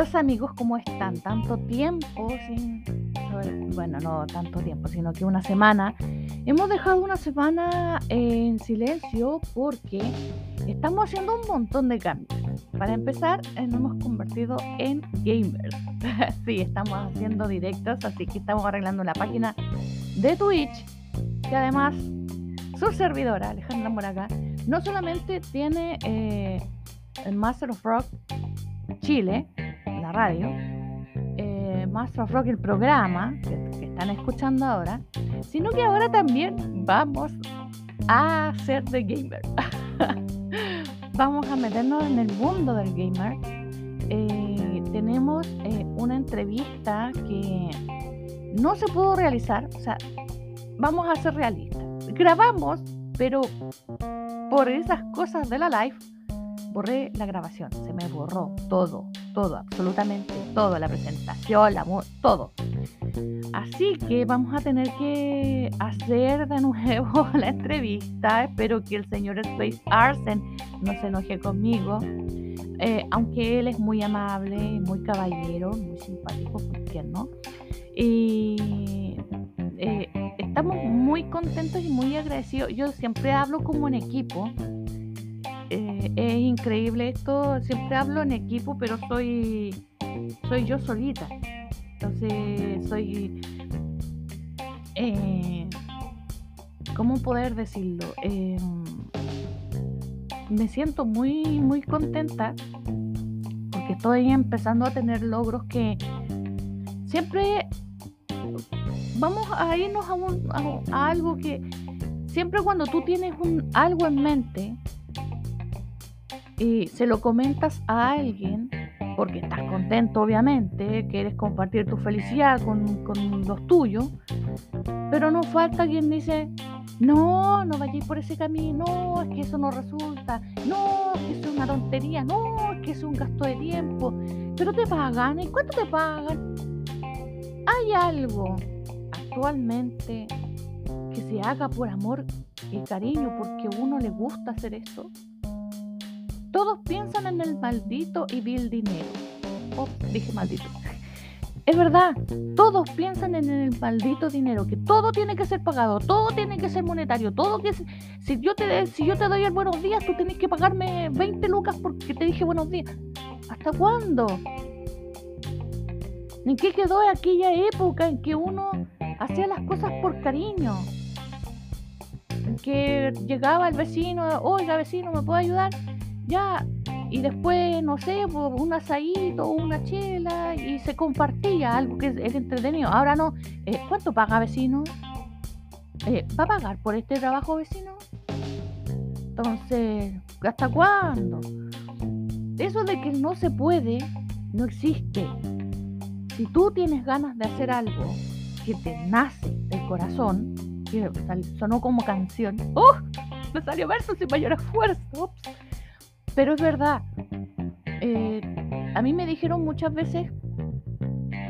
Queridos amigos, ¿cómo están? Tanto tiempo sin... Bueno, no tanto tiempo, sino que una semana. Hemos dejado una semana en silencio porque estamos haciendo un montón de cambios. Para empezar, eh, nos hemos convertido en gamers. sí, estamos haciendo directos, así que estamos arreglando la página de Twitch, que además su servidora, Alejandra Moraga, no solamente tiene eh, el Master of Rock Chile, radio, eh, Master of Rock, el programa que, están escuchando ahora, sino que ahora también vamos a ser de gamer. vamos a meternos en el mundo del gamer. Eh, tenemos eh, una entrevista que no se pudo realizar, o sea, vamos a ser realistas. Grabamos, pero por esas cosas de la live, borré la grabación, se me borró todo, todo, absolutamente todo, la presentación, la todo. Así que vamos a tener que hacer de nuevo la entrevista. Espero que el señor Space Arsen no se enoje conmigo. Eh, aunque él es muy amable, muy caballero, muy simpático, ¿por no? Y eh, estamos muy contentos y muy agradecidos. Yo siempre hablo como un equipo eh, es increíble esto. Siempre hablo en equipo, pero soy, soy yo solita. Entonces, soy. Eh, ¿Cómo poder decirlo? Em, me siento muy, muy contenta porque estoy empezando a tener logros que siempre vamos a irnos a, a algo que siempre cuando tú tienes un, algo en mente, y se lo comentas a alguien, porque estás contento obviamente, quieres compartir tu felicidad con, los tuyos, pero no falta quien dice, no, no vayáis por ese camino, no, es que eso no resulta, no, es que eso es una tontería, no, es que es un gasto de tiempo, pero te pagan, ¿y cuánto te pagan? Hay algo actualmente que se haga por amor y cariño, porque a uno le gusta hacer esto. Todos piensan en el maldito y vil dinero. Oh, dije maldito. Es verdad, todos piensan en el maldito dinero, que todo tiene que ser pagado, todo tiene que ser monetario, todo que si yo te si yo te doy el buenos días, tú tenés que pagarme 20 lucas porque te dije buenos días. ¿Hasta cuándo? ¿En qué quedó aquella época en que uno hacía las cosas por cariño? En que llegaba el vecino, oiga vecino, ¿me puede ayudar? Ya, y después, no sé, un asadito una chela y se compartía algo que es, entretenido. Ahora no, eh, ¿cuánto paga vecino? Eh, ¿Va a pagar por este trabajo vecino? Entonces, ¿hasta cuándo? Eso de que no se puede, no existe. Si tú tienes ganas de hacer algo que te nace del corazón, que sonó como canción, ¡oh! Me salió verso sin mayor esfuerzo. Pero es verdad, eh, a mí me dijeron muchas veces,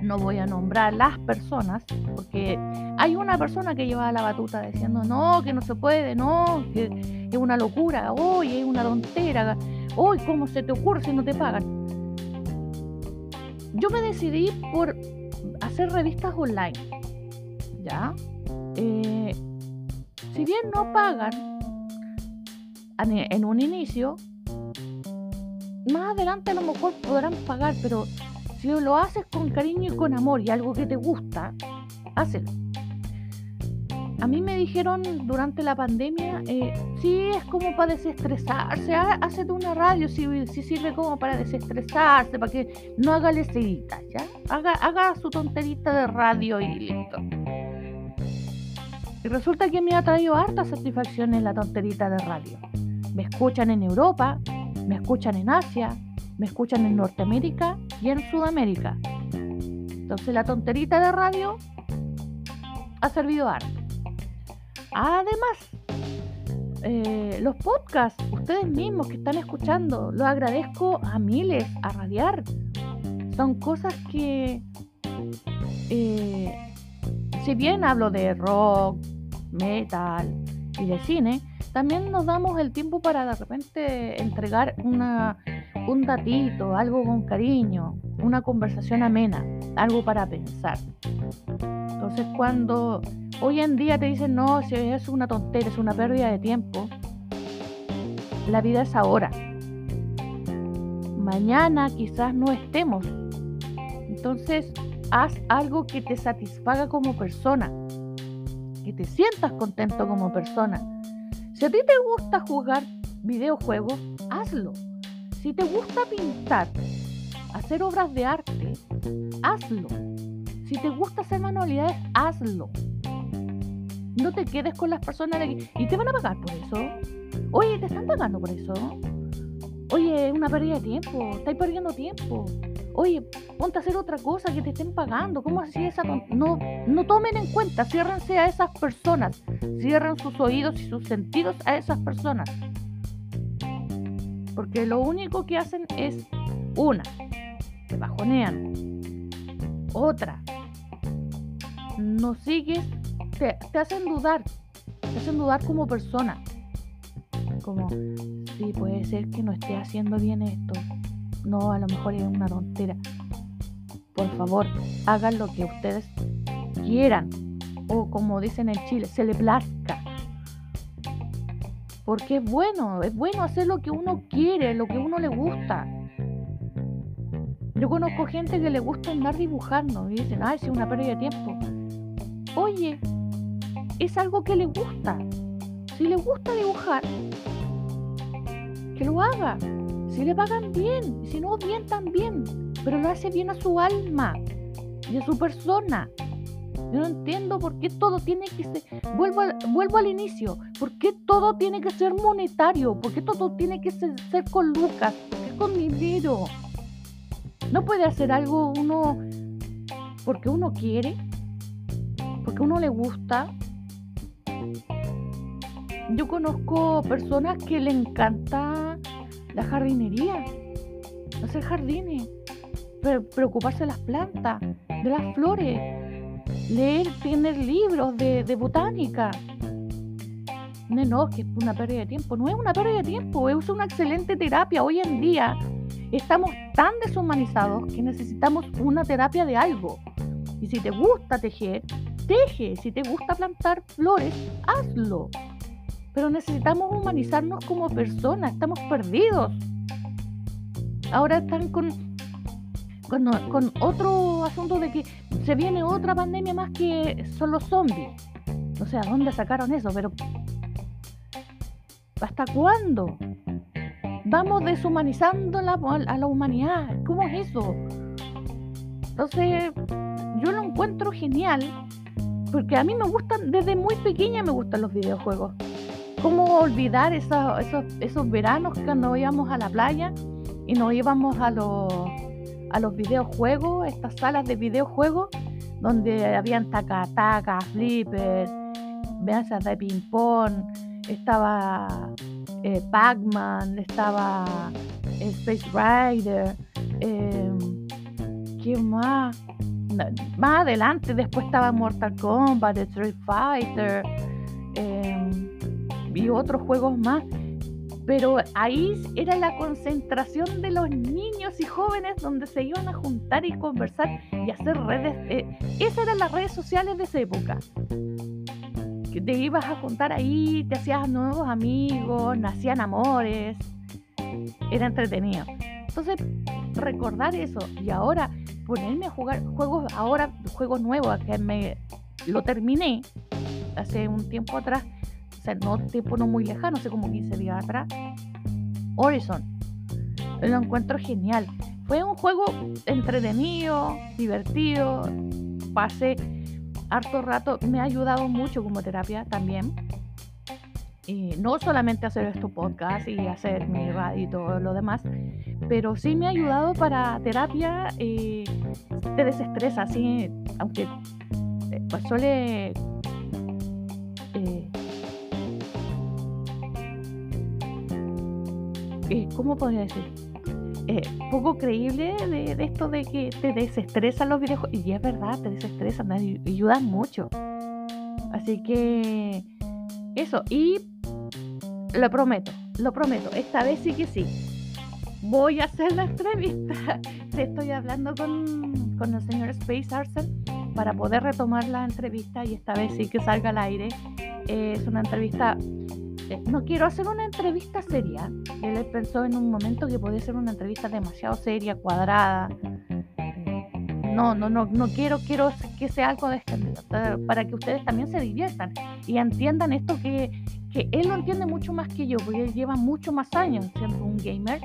no voy a nombrar las personas, porque hay una persona que lleva la batuta diciendo, no, que no se puede, no, que es una locura, hoy es una tontera, hoy cómo se te ocurre si no te pagan. Yo me decidí por hacer revistas online, ¿ya? Eh, si bien no pagan en un inicio, más adelante a lo mejor podrán pagar, pero si lo haces con cariño y con amor y algo que te gusta, hazlo. A mí me dijeron durante la pandemia, eh, sí, es como para desestresarse, hazte una radio, si, si, sirve como para desestresarse, para que no haga leceritas, ¿ya? Haga, haga su tonterita de radio y listo. Y resulta que me ha traído harta satisfacción en la tonterita de radio. Me escuchan en Europa, me escuchan en Asia, me escuchan en Norteamérica y en Sudamérica. Entonces la tonterita de radio ha servido harto. Además, eh, los podcasts, ustedes mismos que están escuchando, los agradezco a miles, a radiar. Son cosas que, eh, si bien hablo de rock, metal y de cine, también nos damos el tiempo para de repente entregar un datito, algo con cariño, una conversación amena, algo para pensar. Entonces cuando hoy en día te dicen, no, si es una tontería, es una pérdida de tiempo, la vida es ahora. Mañana quizás no estemos. Entonces, haz algo que te satisfaga como persona, que te sientas contento como persona. Si a ti te gusta jugar videojuegos, hazlo. Si te gusta pintar, hacer obras de arte, hazlo. Si te gusta hacer manualidades, hazlo. No te quedes con las personas de aquí. ¿Y te van a pagar por eso? Oye, ¿te están pagando por eso? Oye, es una pérdida de tiempo. Estáis perdiendo tiempo. Oye, ponte a hacer otra cosa que te estén pagando. ¿Cómo así esa no no tomen en cuenta, ciérrense a esas personas. Cierren sus oídos y sus sentidos a esas personas. Porque lo único que hacen es una, te bajonean. Otra, no sigues, te, hacen dudar, te hacen dudar como persona. Como, sí, puede ser que no esté haciendo bien esto. No, a lo mejor es una tontera. Por favor, hagan lo que ustedes quieran. O como dicen en Chile, se le plazca. Porque es bueno, es bueno hacer lo que uno quiere, lo que uno le gusta. Yo conozco gente que le gusta andar dibujando y dicen, ay, es una pérdida de tiempo. Oye, es algo que le gusta. Si le gusta dibujar, que lo haga. Si le pagan bien, si no bien también, pero lo hace bien a su alma y a su persona. Yo no entiendo por qué todo tiene que ser. Vuelvo al, vuelvo al inicio. ¿Por qué todo tiene que ser monetario? ¿Por qué todo tiene que ser, con lucas? ¿Por con dinero? No puede hacer algo uno porque uno quiere, porque uno le gusta. Yo conozco personas que le encanta la jardinería, hacer jardines, preocuparse de las plantas, de las flores leer, tener libros de, botánica. No, no, que es una pérdida de tiempo. No es una pérdida de tiempo, es una excelente terapia. Hoy en día estamos tan deshumanizados que necesitamos una terapia de algo. Y si te gusta tejer, teje. Si te gusta plantar flores, hazlo. Pero necesitamos humanizarnos como personas, estamos perdidos. Ahora están con con, otro asunto de que se viene otra pandemia más que son los zombies. No sé a dónde sacaron eso, pero ¿hasta cuándo? Vamos deshumanizando la, a la humanidad. ¿Cómo es eso? Entonces, yo lo encuentro genial porque a mí me gustan, desde muy pequeña me gustan los videojuegos. ¿Cómo olvidar esos, esos, esos veranos cuando íbamos a la playa y nos íbamos a los a los videojuegos, estas salas de videojuegos, donde habían taca-taca, flipper, mesas de ping-pong, estaba eh, Pac-Man, estaba eh, Space Rider, eh, ¿qué más? Más adelante, después estaba Mortal Kombat, Street Fighter em, y otros juegos más pero ahí era la concentración de los niños y jóvenes donde se iban a juntar y conversar y hacer redes. Eh, esas eran las redes sociales de esa época. Que te ibas a juntar ahí, te hacías nuevos amigos, nacían amores. Era entretenido. Entonces, recordar eso y ahora ponerme a jugar juegos, ahora juegos nuevos, que me lo terminé hace un tiempo atrás sea, no tiempo no muy lejano, sé como 15 días atrás. Horizon. Lo encuentro genial. Fue un juego entretenido, divertido. Pasé harto rato. Me ha ayudado mucho como terapia también. Y no solamente hacer este podcast y hacer mi radio y todo lo demás, pero sí me ha ayudado para terapia. Eh, te desestresa, así, aunque eh, pues suele eh, Eh, ¿cómo podría decir? Eh, poco creíble de, esto de que te desestresan los videojuegos. Y es verdad, te desestresan, te ayudan mucho. Así que eso, y lo prometo, lo prometo, esta vez sí que sí. voy a hacer la entrevista. Estoy hablando con, con el señor Space Arcel para poder retomar la entrevista y esta vez sí que salga al aire. es una entrevista no quiero hacer una entrevista seria. Él pensó en un momento que podía ser una entrevista demasiado seria, cuadrada. No, no, no, no quiero, quiero que sea algo descendido, para que ustedes también se diviertan y entiendan esto que, que él lo entiende mucho más que yo, porque él lleva mucho más años siendo un gamer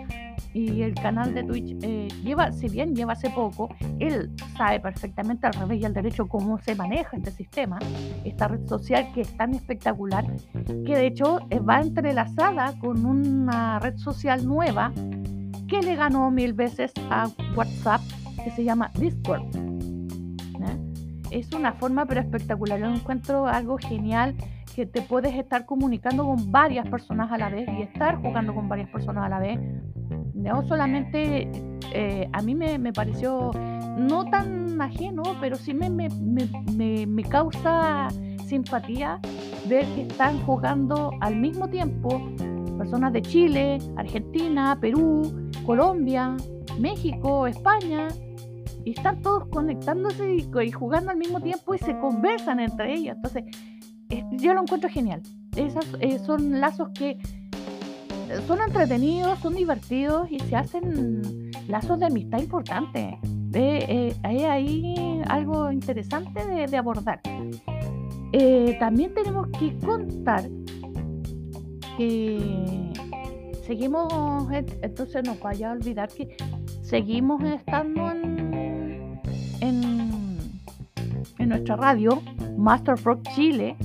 y el canal de Twitch eh, lleva, si bien lleva hace poco, él sabe perfectamente al revés y al derecho cómo se maneja este sistema, esta red social que es tan espectacular, que de hecho eh, va entrelazada con una red social nueva que le ganó mil veces a WhatsApp, que se llama Discord. Es una forma pero espectacular, yo encuentro algo genial que te puedes estar comunicando con varias personas a la vez y estar jugando con varias personas a la vez no solamente eh, a mí me, pareció no tan ajeno, pero sí me, me, causa simpatía ver que están jugando al mismo tiempo personas de Chile, Argentina, Perú, Colombia, México, España, y están todos conectándose y, jugando al mismo tiempo y se conversan entre ellos. Entonces, yo lo encuentro genial. Esos eh, son lazos que son entretenidos, son divertidos y se hacen lazos de amistad importantes. Eh, hay ahí algo interesante de, abordar. Eh, también tenemos que contar que seguimos, entonces no vaya a olvidar que seguimos estando en, en, en nuestra radio, Master Rock Chile.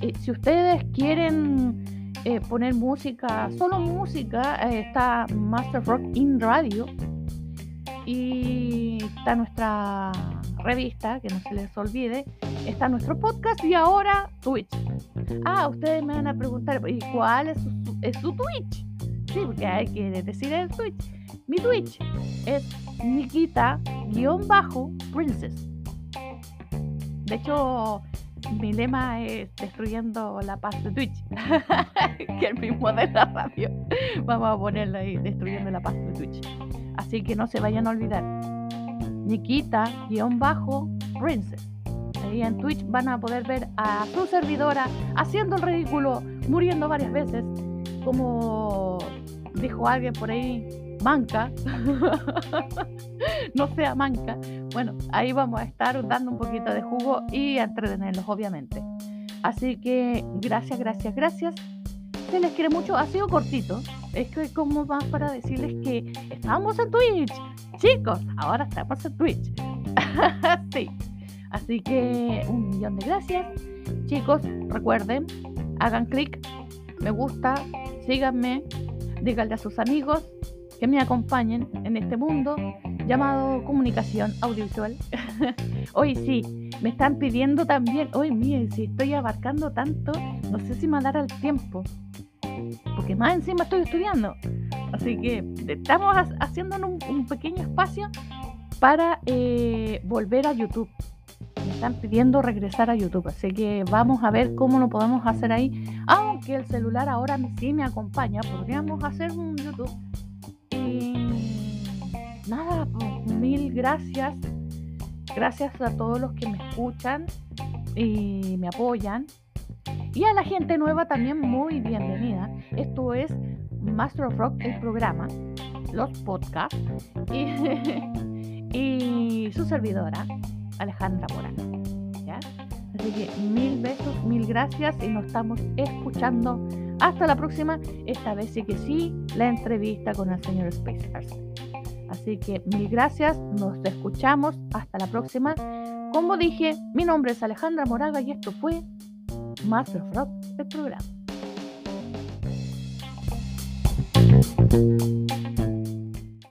Eh, si ustedes quieren eh, poner música, solo música, eh, está Master Rock in Radio y está nuestra revista, que no se les olvide, está nuestro podcast y ahora Twitch. Ah, ustedes me van a preguntar, ¿y cuál es su, Twitch? Sí, porque hay que decir el Twitch. Mi Twitch es Nikita-Princess. De hecho, mi lema es destruyendo la paz de Twitch, que el mismo de la radio. Vamos a ponerlo ahí, destruyendo la paz de Twitch. Así que no se vayan a olvidar. Nikita-Princess. Ahí en Twitch van a poder ver a su servidora haciendo el ridículo, muriendo varias veces, como dijo alguien por ahí, manca, no sea manca, bueno, ahí vamos a estar dando un poquito de jugo y a entretenerlos, obviamente. Así que gracias, gracias, gracias. Se les quiere mucho. Ha sido cortito. Es que como más para decirles que estamos en Twitch. Chicos, ahora estamos en Twitch. sí. Así que un millón de gracias. Chicos, recuerden, hagan clic, me gusta, síganme, díganle a sus amigos que me acompañen en este mundo llamado comunicación audiovisual. hoy sí, me están pidiendo también, hoy miren, si estoy abarcando tanto, no sé si me dará el tiempo, porque más encima estoy estudiando. Así que estamos haciendo un, pequeño espacio para eh, volver a YouTube. Me están pidiendo regresar a YouTube, así que vamos a ver cómo lo podemos hacer ahí. Aunque el celular ahora sí me acompaña, podríamos hacer un YouTube nada, mil gracias. Gracias a todos los que me escuchan y me apoyan. Y a la gente nueva también muy bienvenida. Esto es Master of Rock, el programa, los podcasts y, su servidora, Alejandra Morán. Así que mil besos, mil gracias y nos estamos escuchando. Hasta la próxima. Esta vez sí que sí, la entrevista con el señor Space Así que mil gracias, nos escuchamos, hasta la próxima. Como dije, mi nombre es Alejandra Moraga y esto fue Master of Rock, el programa.